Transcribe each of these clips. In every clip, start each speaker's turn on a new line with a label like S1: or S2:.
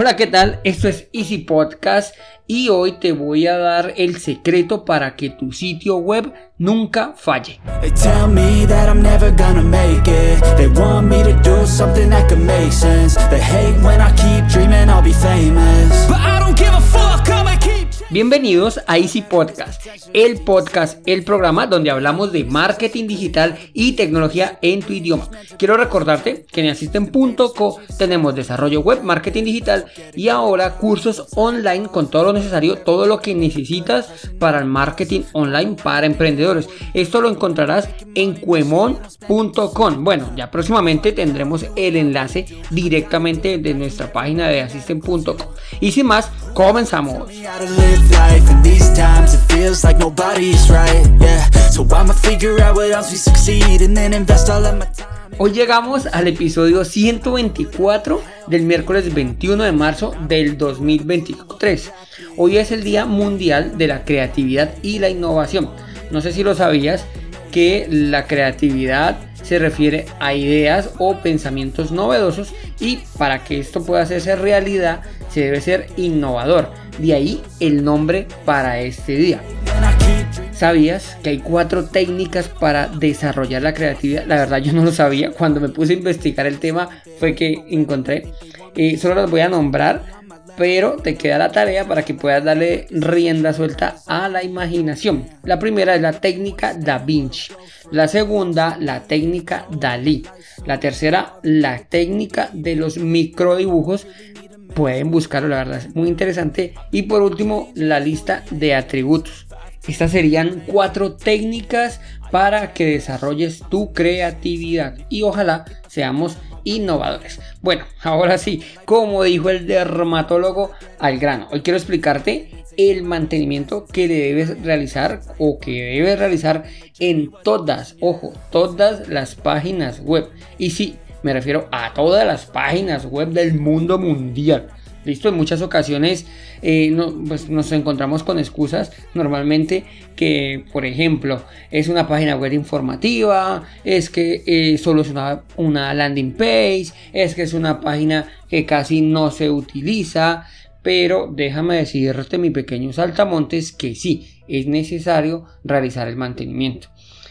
S1: Hola, ¿qué tal? Esto es Easy Podcast y hoy te voy a dar el secreto para que tu sitio web nunca falle. They Bienvenidos a Easy Podcast, el podcast, el programa donde hablamos de marketing digital y tecnología en tu idioma. Quiero recordarte que en Asisten.co tenemos desarrollo web, marketing digital y ahora cursos online con todo lo necesario, todo lo que necesitas para el marketing online para emprendedores. Esto lo encontrarás en cuemon.com. Bueno, ya próximamente tendremos el enlace directamente de nuestra página de Asisten.co. Y sin más, comenzamos. Hoy llegamos al episodio 124 del miércoles 21 de marzo del 2023. Hoy es el Día Mundial de la Creatividad y la Innovación. No sé si lo sabías que la creatividad se refiere a ideas o pensamientos novedosos y para que esto pueda hacerse realidad se debe ser innovador. De ahí el nombre para este día. ¿Sabías que hay cuatro técnicas para desarrollar la creatividad? La verdad yo no lo sabía. Cuando me puse a investigar el tema fue que encontré. y solo las voy a nombrar, pero te queda la tarea para que puedas darle rienda suelta a la imaginación. La primera es la técnica Da Vinci. La segunda, la técnica Dalí. La tercera, la técnica de los microdibujos pueden buscarlo, la verdad es muy interesante. Y por último, la lista de atributos. Estas serían cuatro técnicas para que desarrolles tu creatividad y ojalá seamos innovadores. Bueno, ahora sí, como dijo el dermatólogo al grano, hoy quiero explicarte el mantenimiento que debes realizar o que debes realizar en todas, ojo, todas las páginas web. Y sí, me refiero a todas las páginas web del mundo mundial. Listo, en muchas ocasiones eh, pues nos encontramos con excusas normalmente que, por ejemplo, es una página web informativa, es que eh, solo es una, una landing page, es que es una página que casi no se utiliza, pero déjame decirte, mi pequeño saltamontes, que sí, es necesario realizar el mantenimiento.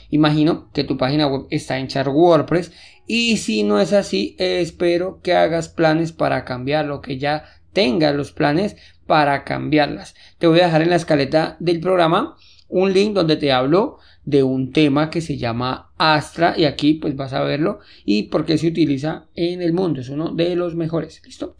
S1: Imagino que tu página web está en Char WordPress y si no es así, espero que hagas planes para cambiar lo que ya tengas los planes para cambiarlas. Te voy a dejar en la escaleta del programa un link donde te hablo de un tema que se llama Astra y aquí pues vas a verlo y por qué se utiliza en el mundo. Es uno de los mejores. ¿Listo?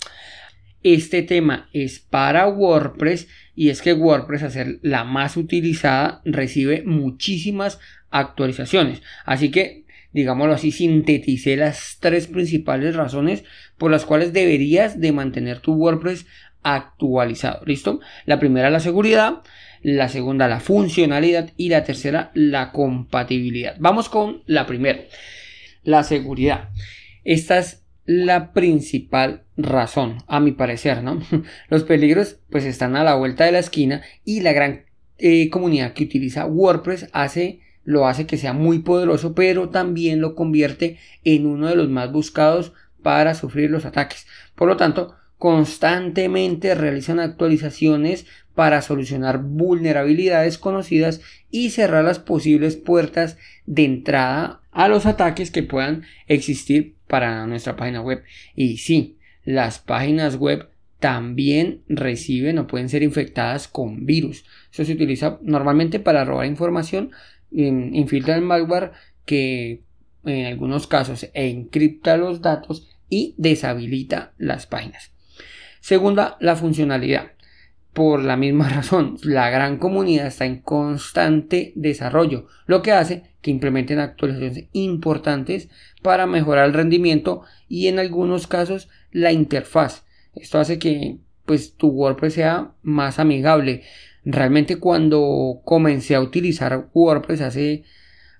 S1: Este tema es para WordPress y es que WordPress, a ser la más utilizada, recibe muchísimas actualizaciones. Así que, digámoslo así, sinteticé las tres principales razones por las cuales deberías de mantener tu WordPress actualizado. ¿Listo? La primera, la seguridad. La segunda, la funcionalidad. Y la tercera, la compatibilidad. Vamos con la primera. La seguridad. Esta es la principal razón, a mi parecer, ¿no? Los peligros pues están a la vuelta de la esquina y la gran eh, comunidad que utiliza WordPress hace lo hace que sea muy poderoso, pero también lo convierte en uno de los más buscados para sufrir los ataques. Por lo tanto, constantemente realizan actualizaciones para solucionar vulnerabilidades conocidas y cerrar las posibles puertas de entrada a los ataques que puedan existir para nuestra página web. Y sí, las páginas web también reciben o pueden ser infectadas con virus. Eso se utiliza normalmente para robar información, infiltra el malware que en algunos casos encripta los datos y deshabilita las páginas. Segunda, la funcionalidad. Por la misma razón, la gran comunidad está en constante desarrollo, lo que hace que implementen actualizaciones importantes para mejorar el rendimiento y en algunos casos la interfaz. Esto hace que pues tu WordPress sea más amigable. Realmente cuando comencé a utilizar WordPress hace,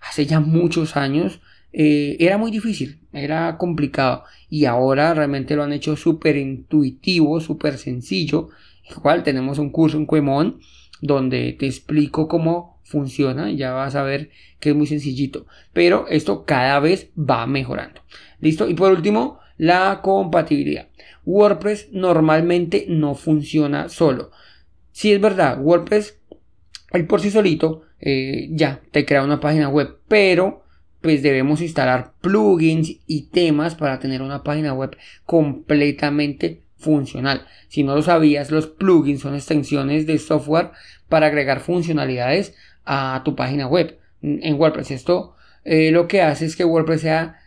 S1: hace ya muchos años, eh, era muy difícil, era complicado y ahora realmente lo han hecho súper intuitivo, súper sencillo. Igual tenemos un curso en Cuemon donde te explico cómo funciona, ya vas a ver que es muy sencillito, pero esto cada vez va mejorando. ¿Listo? Y por último, la compatibilidad. WordPress normalmente no funciona solo. Si es verdad, WordPress, él por sí solito, eh, ya te crea una página web, pero pues debemos instalar plugins y temas para tener una página web completamente funcional. Si no lo sabías, los plugins son extensiones de software para agregar funcionalidades a tu página web en WordPress. Esto eh, lo que hace es que WordPress sea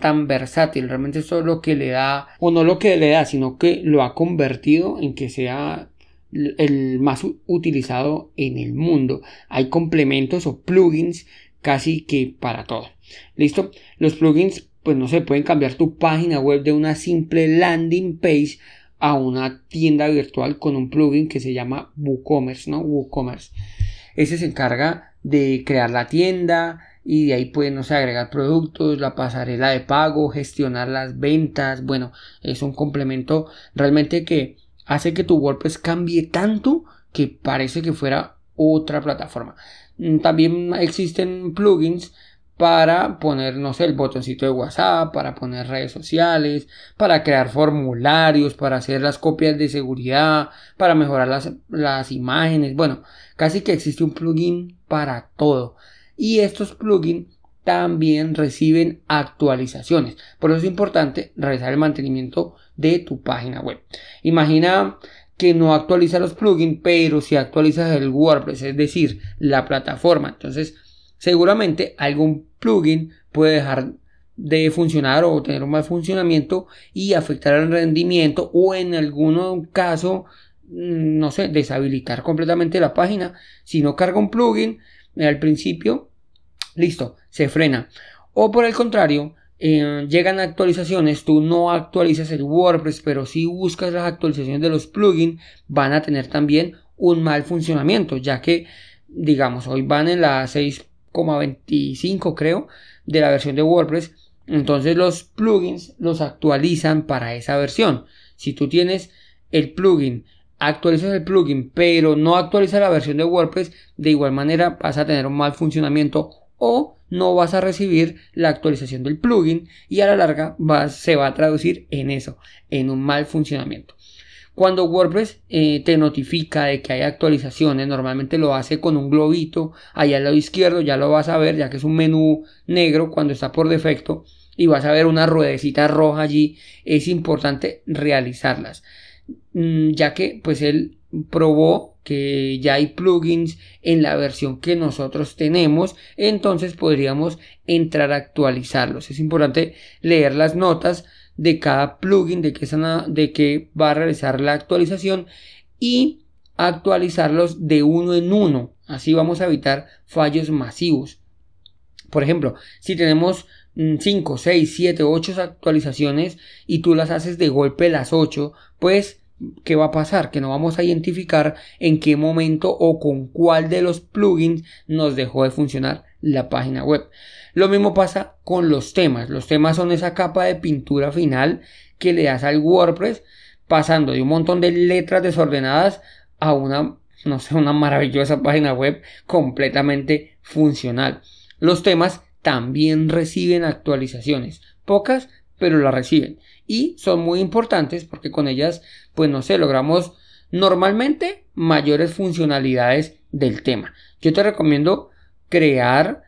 S1: tan versátil. Realmente esto es lo que le da, o no lo que le da, sino que lo ha convertido en que sea el más utilizado en el mundo. Hay complementos o plugins casi que para todo. ¿Listo? Los plugins, pues no se pueden cambiar tu página web de una simple landing page a una tienda virtual con un plugin que se llama WooCommerce, ¿no? WooCommerce. Ese se encarga de crear la tienda y de ahí pueden, no agregar productos, la pasarela de pago, gestionar las ventas. Bueno, es un complemento realmente que hace que tu WordPress cambie tanto que parece que fuera otra plataforma. Mm, también existen plugins para poner, no sé, el botoncito de WhatsApp, para poner redes sociales, para crear formularios, para hacer las copias de seguridad, para mejorar las, las imágenes. Bueno, casi que existe un plugin para todo. Y estos plugins también reciben actualizaciones. Por eso es importante realizar el mantenimiento de tu página web. Imagina que no actualiza los plugins, pero si actualizas el WordPress, es decir, la plataforma. Entonces, seguramente algún plugin puede dejar de funcionar o tener un mal funcionamiento y afectar el rendimiento o en algún caso mm, no sé deshabilitar completamente la página si no carga un plugin al principio listo se frena o por el contrario eh, llegan actualizaciones, tú no actualizas el WordPress, pero si buscas las actualizaciones de los plugins, van a tener también un mal funcionamiento, ya que, digamos, hoy van en la 6,25 creo de la versión de WordPress, entonces los plugins los actualizan para esa versión. Si tú tienes el plugin, actualizas el plugin, pero no actualizas la versión de WordPress, de igual manera vas a tener un mal funcionamiento o no vas a recibir la actualización del plugin y a la larga se va a traducir en eso, en un mal funcionamiento. Cuando WordPress eh, te notifica de que hay actualizaciones, normalmente lo hace con un globito allá al lado izquierdo, ya lo vas a ver, ya que es un menú negro cuando está por defecto y vas a ver una ruedecita roja allí, es importante realizarlas, mm, ya que pues él probó que ya hay plugins en la versión que nosotros tenemos, entonces podríamos entrar a actualizarlos. Es importante leer las notas de cada plugin de que, de que va a realizar la actualización y actualizarlos de uno en uno. Así vamos a evitar fallos masivos. Por ejemplo, si tenemos 5, 6, 7, 8 actualizaciones y tú las haces de golpe las 8, pues ¿qué va a pasar? Que no vamos a identificar en qué momento o con cuál de los plugins nos dejó de funcionar la página web. Lo mismo pasa con los temas. Los temas son esa capa de pintura final que le das al WordPress pasando de un montón de letras desordenadas a una, no sé, una maravillosa página web completamente funcional. Los temas también reciben actualizaciones, pocas, pero las reciben y son muy importantes porque con ellas, pues no sé, logramos normalmente mayores funcionalidades del tema. Yo te recomiendo crear,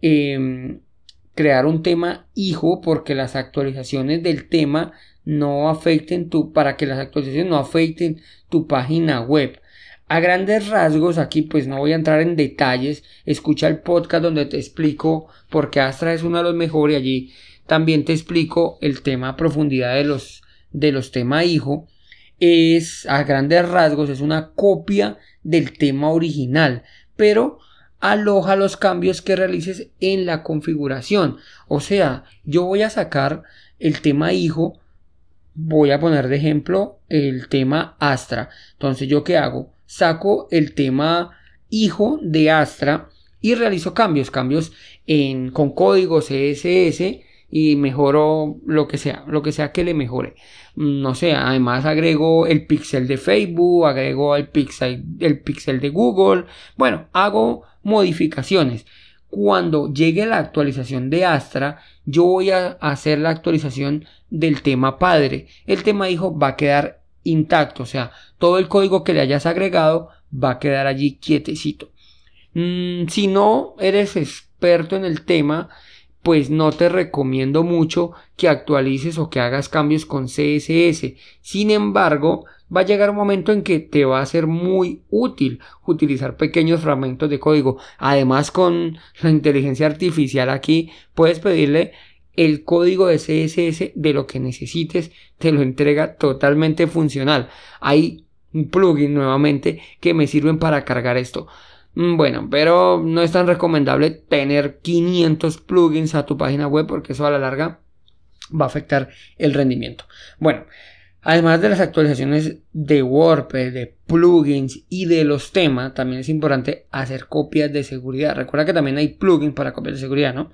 S1: em, crear un tema hijo porque las actualizaciones del tema no afecten tu, para que las actualizaciones no afecten tu página web. A grandes rasgos, aquí pues no voy a entrar en detalles, escucha el podcast donde te explico por qué Astra es uno de los mejores allí también te explico el tema profundidad de los, de los tema hijo. Es a grandes rasgos, es una copia del tema original, pero aloja los cambios que realices en la configuración. O sea, yo voy a sacar el tema hijo, voy a poner de ejemplo el tema Astra. Entonces, ¿yo qué hago? Saco el tema hijo de Astra y realizo cambios, cambios en, con código CSS y mejoro lo que sea, lo que sea que le mejore. No sé, además agrego el pixel de Facebook, agrego el pixel, el pixel de Google. Bueno, hago modificaciones. cuando llegue la actualización de Astra, yo voy a hacer la actualización del tema padre. El tema hijo va a quedar intacto, o sea, todo el código que le hayas agregado va a quedar allí quietecito. Mm, si no eres experto en el tema, pues no te recomiendo mucho que actualices o que hagas cambios con CSS. Sin embargo, va a llegar un momento en que te va a ser muy útil utilizar pequeños fragmentos de código. Además, con la inteligencia artificial aquí, puedes pedirle el código de CSS de lo que necesites, te lo entrega totalmente funcional. Hay un plugin nuevamente que me sirven para cargar esto. Mm, bueno, pero no es tan recomendable tener 500 plugins a tu página web porque eso a la larga va a afectar el rendimiento. Bueno, además de las actualizaciones de WordPress, de plugins y de los temas, también es importante hacer copias de seguridad. Recuerda que también hay plugins para copias de seguridad, ¿no?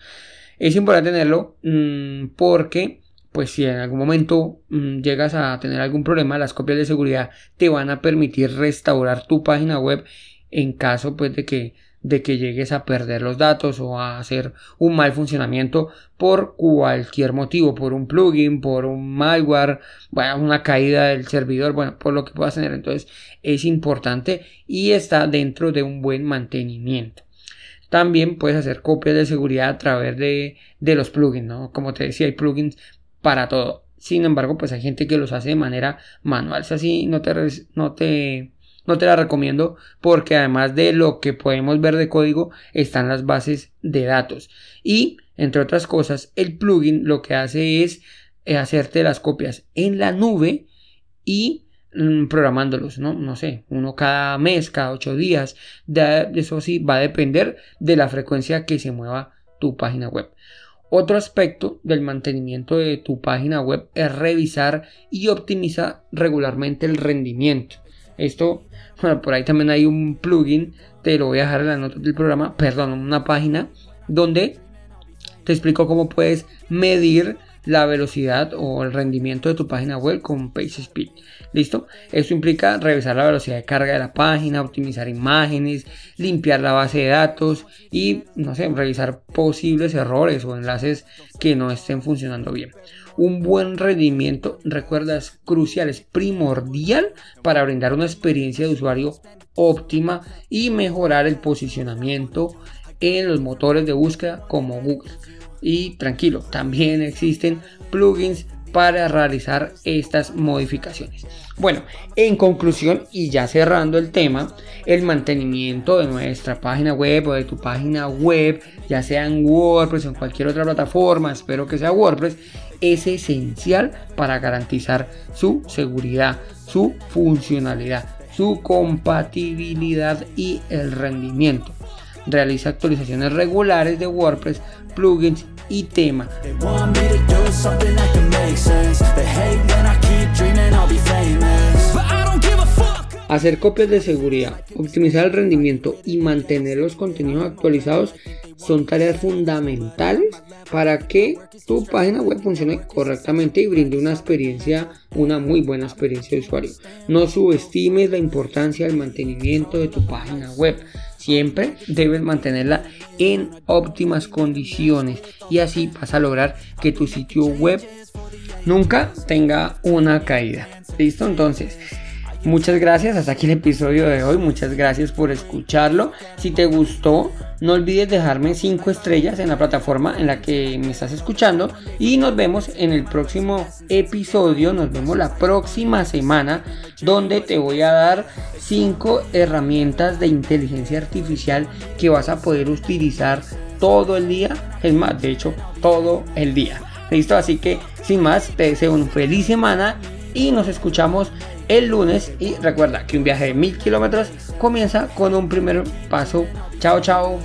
S1: Es importante tenerlo mm, porque pues si en algún momento mm, llegas a tener algún problema, las copias de seguridad te van a permitir restaurar tu página web en caso pues de que de que llegues a perder los datos o a hacer un mal funcionamiento por cualquier motivo, por un plugin, por un malware, bueno, una caída del servidor, bueno, por lo que puedas tener. Entonces es importante y está dentro de un buen mantenimiento. También puedes hacer copias de seguridad a través de, de los plugins, ¿no? Como te decía, hay plugins para todo. Sin embargo, pues hay gente que los hace de manera manual. Si así no te, no te no te la recomiendo porque además de lo que podemos ver de código están las bases de datos. Y, entre otras cosas, el plugin lo que hace es eh, hacerte las copias en la nube y mm, programándolos, ¿no? No sé, uno cada mes, cada ocho días. De, eso sí va a depender de la frecuencia que se mueva tu página web. Otro aspecto del mantenimiento de tu página web es revisar y optimizar regularmente el rendimiento. Esto, bueno, por ahí también hay un plugin, te lo voy a dejar en las notas del programa, perdón, una página donde te explico cómo puedes medir la velocidad o el rendimiento de tu página web con PageSpeed. ¿Listo? Esto implica revisar la velocidad de carga de la página, optimizar imágenes, limpiar la base de datos y, no sé, revisar posibles errores o enlaces que no estén funcionando bien. Un buen rendimiento, recuerda, es crucial, es primordial para brindar una experiencia de usuario óptima y mejorar el posicionamiento en los motores de búsqueda como Google. Y tranquilo, también existen plugins para realizar estas modificaciones. Bueno, en conclusión y ya cerrando el tema, el mantenimiento de nuestra página web o de tu página web, ya sea en WordPress o en cualquier otra plataforma, espero que sea WordPress, es esencial para garantizar su seguridad, su funcionalidad, su compatibilidad y el rendimiento. Realiza actualizaciones regulares de WordPress, plugins y tema. Hacer copias de seguridad, optimizar el rendimiento y mantener los contenidos actualizados son tareas fundamentales para que tu página web funcione correctamente y brinde una experiencia, una muy buena experiencia de usuario. No subestimes la importancia del mantenimiento de tu página web. Siempre debes mantenerla en óptimas condiciones y así vas a lograr que tu sitio web nunca tenga una caída. ¿Listo? Entonces, Muchas gracias, hasta aquí el episodio de hoy. Muchas gracias por escucharlo. Si te gustó, no olvides dejarme 5 estrellas en la plataforma en la que me estás escuchando. Y nos vemos en el próximo episodio. Nos vemos la próxima semana donde te voy a dar 5 herramientas de inteligencia artificial que vas a poder utilizar todo el día. Es más, de hecho, todo el día. Listo, así que sin más, te deseo una feliz semana y nos escuchamos el lunes. Y recuerda que un viaje de mil kilómetros comienza con un primer paso. Chao, chao.